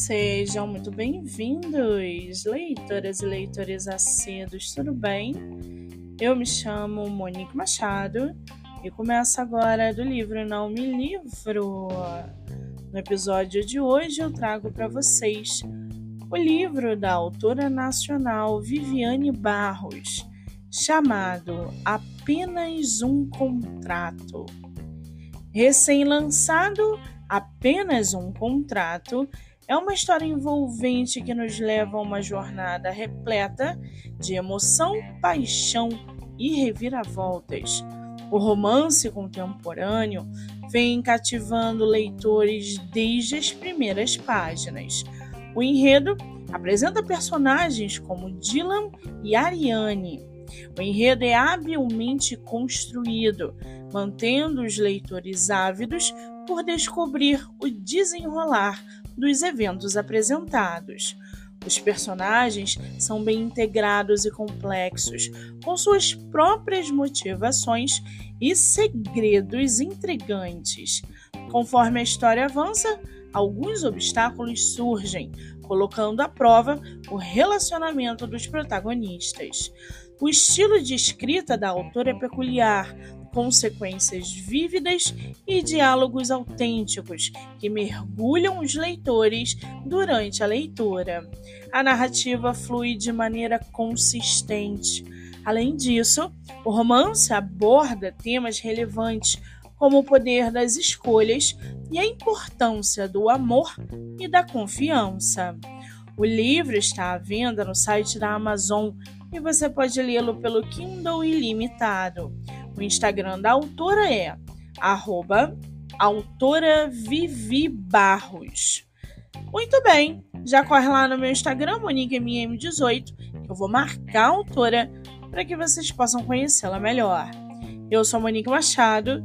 Sejam muito bem-vindos, leitoras e leitores acedos, tudo bem? Eu me chamo Monique Machado e começo agora do livro Não Me Livro. No episódio de hoje eu trago para vocês o livro da autora nacional Viviane Barros, chamado Apenas um Contrato. Recém-lançado, Apenas um Contrato é uma história envolvente que nos leva a uma jornada repleta de emoção, paixão e reviravoltas. O romance contemporâneo vem cativando leitores desde as primeiras páginas. O enredo apresenta personagens como Dylan e Ariane. O enredo é habilmente construído, mantendo os leitores ávidos por descobrir o desenrolar dos eventos apresentados. Os personagens são bem integrados e complexos, com suas próprias motivações e segredos intrigantes. Conforme a história avança, alguns obstáculos surgem, colocando à prova o relacionamento dos protagonistas. O estilo de escrita da autora é peculiar, com sequências vívidas e diálogos autênticos que mergulham os leitores durante a leitura. A narrativa flui de maneira consistente. Além disso, o romance aborda temas relevantes como o poder das escolhas e a importância do amor e da confiança. O livro está à venda no site da Amazon e você pode lê-lo pelo Kindle Ilimitado. O Instagram da autora é arroba autora Vivi Barros. Muito bem, já corre lá no meu Instagram, MoniqueMM18, que eu vou marcar a autora para que vocês possam conhecê-la melhor. Eu sou Monique Machado